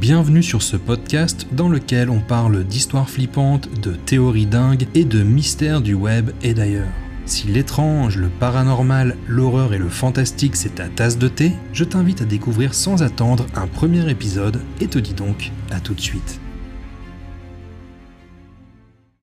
Bienvenue sur ce podcast dans lequel on parle d'histoires flippantes, de théories dingues et de mystères du web et d'ailleurs. Si l'étrange, le paranormal, l'horreur et le fantastique c'est ta tasse de thé, je t'invite à découvrir sans attendre un premier épisode et te dis donc à tout de suite.